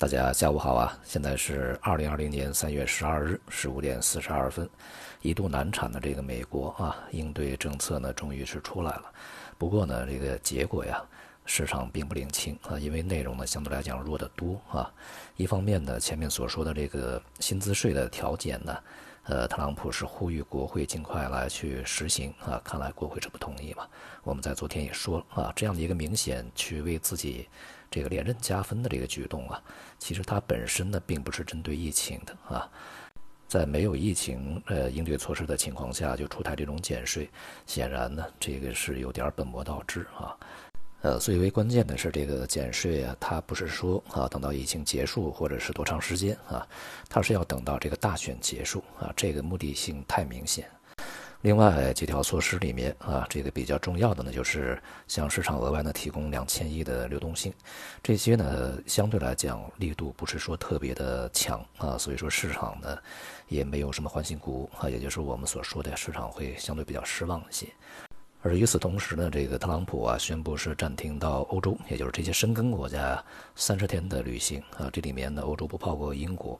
大家下午好啊！现在是二零二零年三月十二日十五点四十二分，一度难产的这个美国啊，应对政策呢终于是出来了。不过呢，这个结果呀，市场并不领情啊，因为内容呢相对来讲弱得多啊。一方面呢，前面所说的这个薪资税的调减呢，呃，特朗普是呼吁国会尽快来去实行啊，看来国会是不同意嘛。我们在昨天也说了啊，这样的一个明显去为自己。这个连任加分的这个举动啊，其实它本身呢并不是针对疫情的啊，在没有疫情呃应对措施的情况下就出台这种减税，显然呢这个是有点本末倒置啊，呃最为关键的是这个减税啊，它不是说啊等到疫情结束或者是多长时间啊，它是要等到这个大选结束啊，这个目的性太明显。另外几条措施里面啊，这个比较重要的呢，就是向市场额外呢提供两千亿的流动性，这些呢相对来讲力度不是说特别的强啊，所以说市场呢也没有什么欢欣鼓舞啊，也就是我们所说的市场会相对比较失望一些。而与此同时呢，这个特朗普啊宣布是暂停到欧洲，也就是这些深耕国家三十天的旅行啊，这里面呢欧洲不包括英国，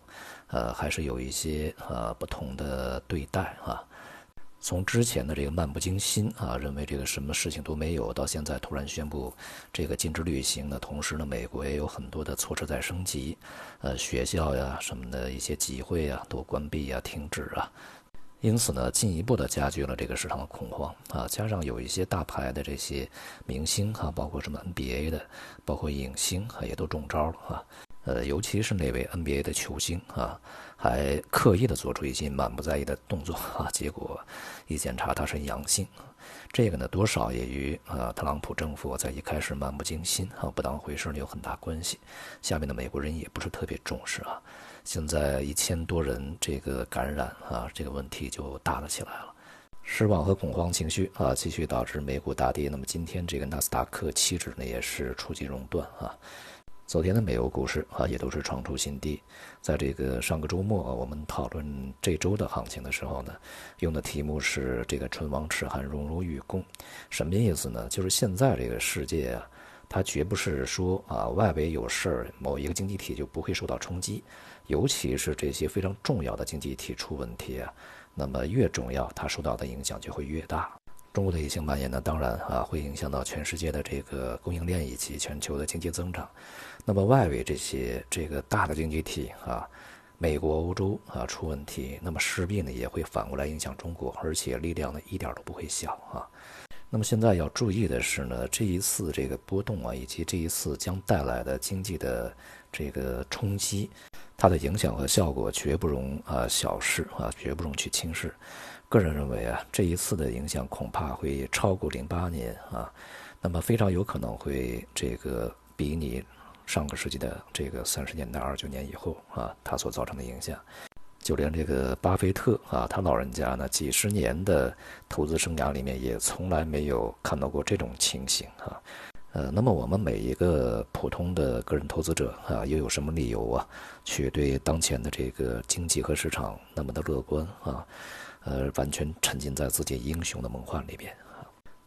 呃还是有一些呃不同的对待啊。从之前的这个漫不经心啊，认为这个什么事情都没有，到现在突然宣布这个禁止旅行呢，同时呢，美国也有很多的措施在升级，呃，学校呀什么的一些集会呀都关闭呀、停止啊，因此呢，进一步的加剧了这个市场的恐慌啊。加上有一些大牌的这些明星哈，包括什么 NBA 的，包括影星啊，也都中招了啊。呃，尤其是那位 NBA 的球星啊，还刻意的做出一些满不在意的动作啊，结果一检查他是阳性，这个呢多少也与啊特朗普政府在一开始漫不经心啊不当回事呢有很大关系。下面的美国人也不是特别重视啊，现在一千多人这个感染啊，这个问题就大了起来了，失望和恐慌情绪啊继续导致美股大跌。那么今天这个纳斯达克期指呢也是触及熔断啊。昨天的美欧股市啊，也都是创出新低。在这个上个周末，我们讨论这周的行情的时候呢，用的题目是这个“唇亡齿寒，荣辱与共”。什么意思呢？就是现在这个世界啊，它绝不是说啊，外围有事儿，某一个经济体就不会受到冲击。尤其是这些非常重要的经济体出问题啊，那么越重要，它受到的影响就会越大。中国的疫情蔓延呢，当然啊，会影响到全世界的这个供应链以及全球的经济增长。那么外围这些这个大的经济体啊，美国、欧洲啊出问题，那么势必呢也会反过来影响中国，而且力量呢一点都不会小啊。那么现在要注意的是呢，这一次这个波动啊，以及这一次将带来的经济的这个冲击，它的影响和效果绝不容啊小视啊，绝不容去轻视。个人认为啊，这一次的影响恐怕会超过零八年啊，那么非常有可能会这个比拟上个世纪的这个三十年代二九年以后啊，它所造成的影响，就连这个巴菲特啊，他老人家呢几十年的投资生涯里面也从来没有看到过这种情形啊，呃，那么我们每一个普通的个人投资者啊，又有什么理由啊，去对当前的这个经济和市场那么的乐观啊？呃，完全沉浸在自己英雄的梦幻里面，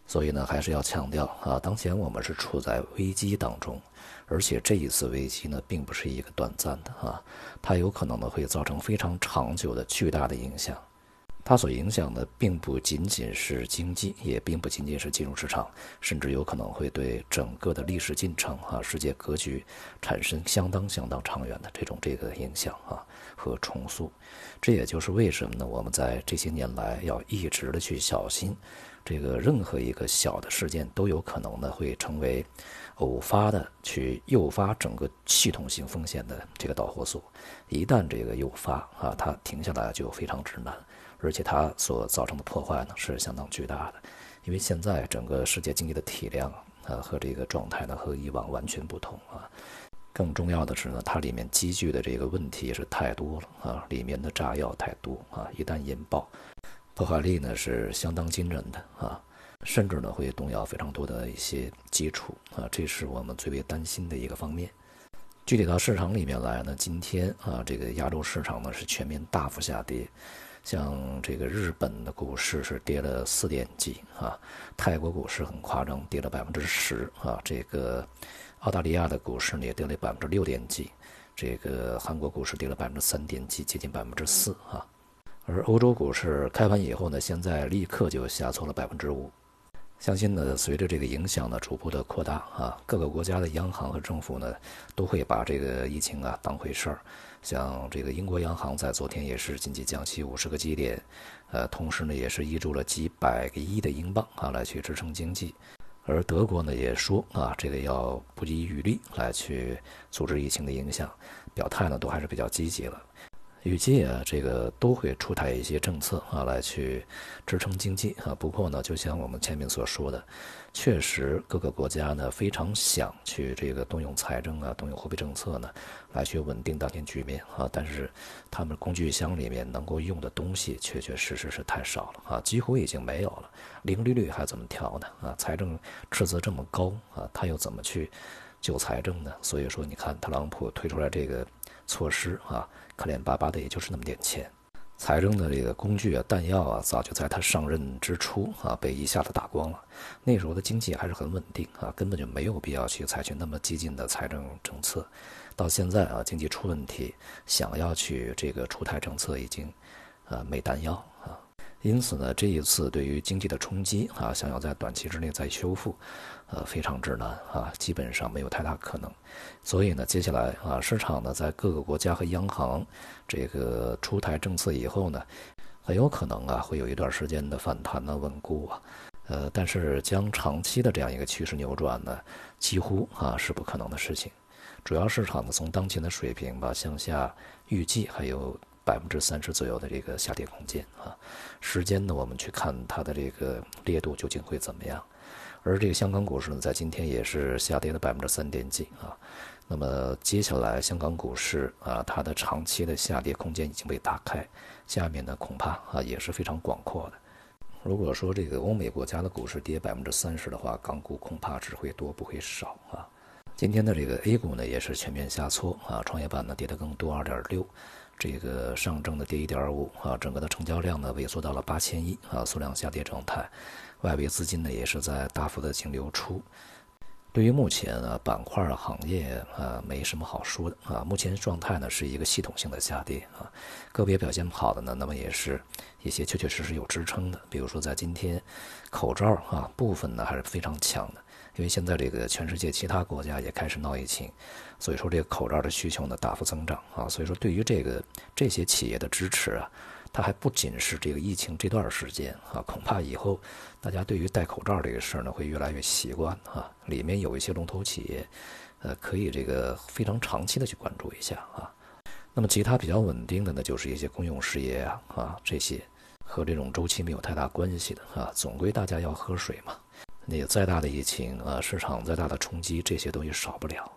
所以呢，还是要强调啊，当前我们是处在危机当中，而且这一次危机呢，并不是一个短暂的啊，它有可能呢会造成非常长久的巨大的影响，它所影响的并不仅仅是经济，也并不仅仅是金融市场，甚至有可能会对整个的历史进程啊、世界格局产生相当相当长远的这种这个影响啊。和重塑，这也就是为什么呢？我们在这些年来要一直的去小心，这个任何一个小的事件都有可能呢会成为偶发的去诱发整个系统性风险的这个导火索。一旦这个诱发啊，它停下来就非常之难，而且它所造成的破坏呢是相当巨大的。因为现在整个世界经济的体量啊和这个状态呢和以往完全不同啊。更重要的是呢，它里面积聚的这个问题是太多了啊，里面的炸药太多啊，一旦引爆，破坏力呢是相当惊人的啊，甚至呢会动摇非常多的一些基础啊，这是我们最为担心的一个方面。具体到市场里面来呢，今天啊，这个亚洲市场呢是全面大幅下跌，像这个日本的股市是跌了四点几啊，泰国股市很夸张，跌了百分之十啊，这个。澳大利亚的股市呢也跌了百分之六点几，这个韩国股市跌了百分之三点几，接近百分之四啊。而欧洲股市开盘以后呢，现在立刻就下挫了百分之五。相信呢，随着这个影响呢逐步的扩大啊，各个国家的央行和政府呢都会把这个疫情啊当回事儿。像这个英国央行在昨天也是紧急降息五十个基点，呃，同时呢也是挹注了几百个亿的英镑啊来去支撑经济。而德国呢也说啊，这个要不遗余力来去阻止疫情的影响，表态呢都还是比较积极了。预计啊，这个都会出台一些政策啊，来去支撑经济啊。不过呢，就像我们前面所说的，确实各个国家呢非常想去这个动用财政啊，动用货币政策呢，来去稳定当前局面啊。但是他们工具箱里面能够用的东西，确确实实是太少了啊，几乎已经没有了。零利率还怎么调呢？啊，财政赤字这么高啊，他又怎么去救财政呢？所以说，你看特朗普推出来这个措施啊。可怜巴巴的，也就是那么点钱，财政的这个工具啊、弹药啊，早就在他上任之初啊被一下子打光了。那时候的经济还是很稳定啊，根本就没有必要去采取那么激进的财政政策。到现在啊，经济出问题，想要去这个出台政策，已经啊没弹药啊。因此呢，这一次对于经济的冲击啊，想要在短期之内再修复，呃，非常之难啊，基本上没有太大可能。所以呢，接下来啊，市场呢在各个国家和央行这个出台政策以后呢，很有可能啊会有一段时间的反弹呢稳固啊，呃，但是将长期的这样一个趋势扭转呢，几乎啊是不可能的事情。主要市场呢从当前的水平吧向下预计还有。百分之三十左右的这个下跌空间啊，时间呢，我们去看它的这个烈度究竟会怎么样。而这个香港股市呢，在今天也是下跌了百分之三点几啊。那么接下来香港股市啊，它的长期的下跌空间已经被打开，下面呢恐怕啊也是非常广阔的。如果说这个欧美国家的股市跌百分之三十的话，港股恐怕只会多不会少啊。今天的这个 A 股呢，也是全面下挫啊，创业板呢跌得更多，二点六。这个上证的跌一点五啊，整个的成交量呢萎缩到了八千亿啊，缩量下跌状态，外围资金呢也是在大幅的净流出。对于目前啊板块行业啊没什么好说的啊，目前状态呢是一个系统性的下跌啊，个别表现不好的呢，那么也是一些确确实实有支撑的，比如说在今天，口罩啊部分呢还是非常强的。因为现在这个全世界其他国家也开始闹疫情，所以说这个口罩的需求呢大幅增长啊，所以说对于这个这些企业的支持啊，它还不仅是这个疫情这段时间啊，恐怕以后大家对于戴口罩这个事儿呢会越来越习惯啊，里面有一些龙头企业，呃，可以这个非常长期的去关注一下啊。那么其他比较稳定的呢，就是一些公用事业啊啊这些和这种周期没有太大关系的啊，总归大家要喝水嘛。那再大的疫情啊，市场再大的冲击，这些东西少不了。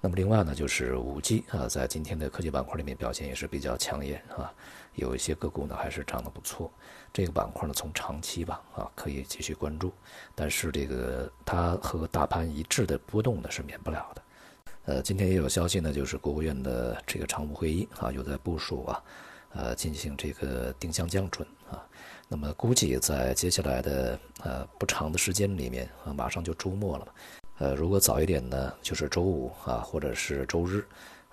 那么另外呢，就是五 G 啊，在今天的科技板块里面表现也是比较抢眼啊，有一些个股呢还是涨得不错。这个板块呢，从长期吧啊，可以继续关注。但是这个它和大盘一致的波动呢是免不了的。呃，今天也有消息呢，就是国务院的这个常务会议啊，又在部署啊，呃，进行这个定向降准啊。那么估计在接下来的呃不长的时间里面啊，马上就周末了。呃，如果早一点呢，就是周五啊，或者是周日，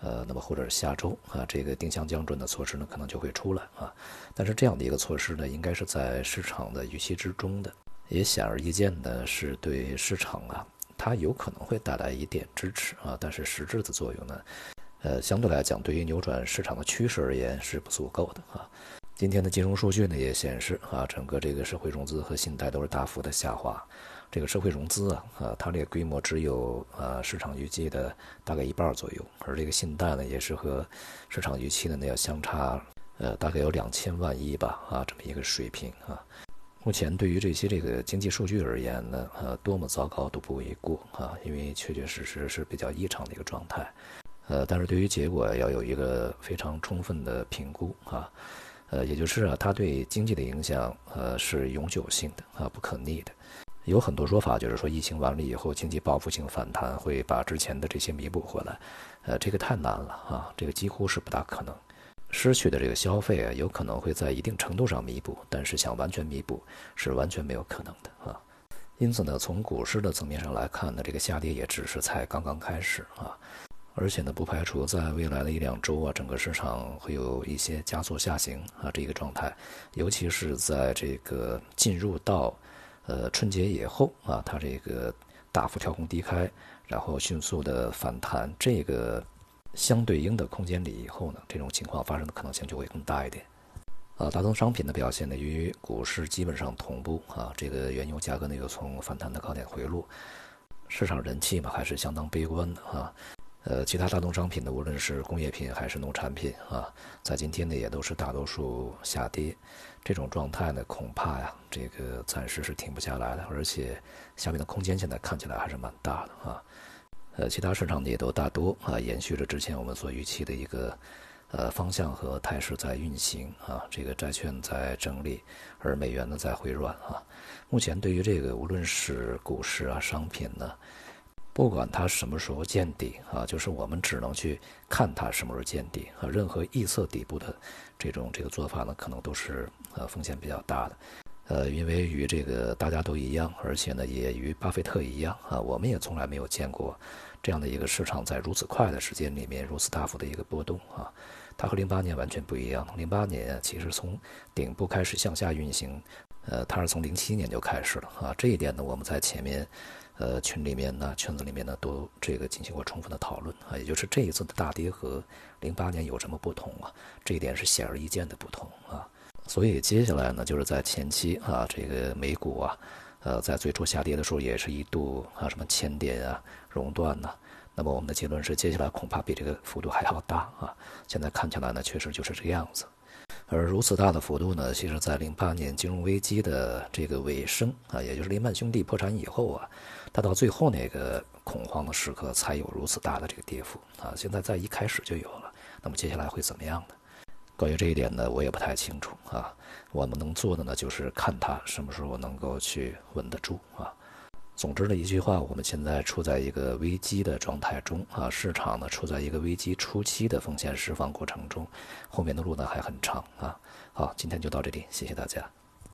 呃，那么或者是下周啊，这个定向降准的措施呢，可能就会出来啊。但是这样的一个措施呢，应该是在市场的预期之中的，也显而易见的是对市场啊，它有可能会带来一点支持啊。但是实质的作用呢，呃，相对来讲，对于扭转市场的趋势而言是不足够的啊。今天的金融数据呢也显示啊，整个这个社会融资和信贷都是大幅的下滑。这个社会融资啊，啊，它这个规模只有呃市场预计的大概一半左右，而这个信贷呢也是和市场预期的呢要相差呃大概有两千万亿吧啊这么一个水平啊。目前对于这些这个经济数据而言呢，呃多么糟糕都不为过啊，因为确确实实是比较异常的一个状态。呃，但是对于结果要有一个非常充分的评估啊。呃，也就是啊，它对经济的影响，呃，是永久性的啊，不可逆的。有很多说法，就是说疫情完了以后，经济报复性反弹会把之前的这些弥补回来。呃，这个太难了啊，这个几乎是不大可能。失去的这个消费啊，有可能会在一定程度上弥补，但是想完全弥补是完全没有可能的啊。因此呢，从股市的层面上来看呢，这个下跌也只是才刚刚开始啊。而且呢，不排除在未来的一两周啊，整个市场会有一些加速下行啊这个状态，尤其是在这个进入到呃春节以后啊，它这个大幅跳空低开，然后迅速的反弹，这个相对应的空间里以后呢，这种情况发生的可能性就会更大一点。啊，大宗商品的表现呢，与股市基本上同步啊。这个原油价格呢又从反弹的高点回落，市场人气嘛还是相当悲观的啊。呃，其他大宗商品呢，无论是工业品还是农产品啊，在今天呢也都是大多数下跌。这种状态呢，恐怕呀，这个暂时是停不下来的，而且下面的空间现在看起来还是蛮大的啊。呃，其他市场呢也都大多啊延续着之前我们所预期的一个。呃，方向和态势在运行啊，这个债券在整理，而美元呢在回软啊。目前对于这个，无论是股市啊、商品呢，不管它什么时候见底啊，就是我们只能去看它什么时候见底啊。任何预测底部的这种这个做法呢，可能都是呃风险比较大的。呃，因为与这个大家都一样，而且呢也与巴菲特一样啊，我们也从来没有见过这样的一个市场在如此快的时间里面如此大幅的一个波动啊。它和零八年完全不一样。零八年其实从顶部开始向下运行，呃，它是从零七年就开始了啊。这一点呢，我们在前面，呃，群里面呢、圈子里面呢，都这个进行过充分的讨论啊。也就是这一次的大跌和零八年有什么不同啊？这一点是显而易见的不同啊。所以接下来呢，就是在前期啊，这个美股啊，呃，在最初下跌的时候，也是一度啊，什么千点啊，熔断呐。那么我们的结论是，接下来恐怕比这个幅度还要大啊！现在看起来呢，确实就是这个样子。而如此大的幅度呢，其实在零八年金融危机的这个尾声啊，也就是雷曼兄弟破产以后啊，它到最后那个恐慌的时刻才有如此大的这个跌幅啊。现在在一开始就有了，那么接下来会怎么样呢？关于这一点呢，我也不太清楚啊。我们能做的呢，就是看它什么时候能够去稳得住啊。总之的一句话，我们现在处在一个危机的状态中啊，市场呢处在一个危机初期的风险释放过程中，后面的路呢还很长啊。好，今天就到这里，谢谢大家。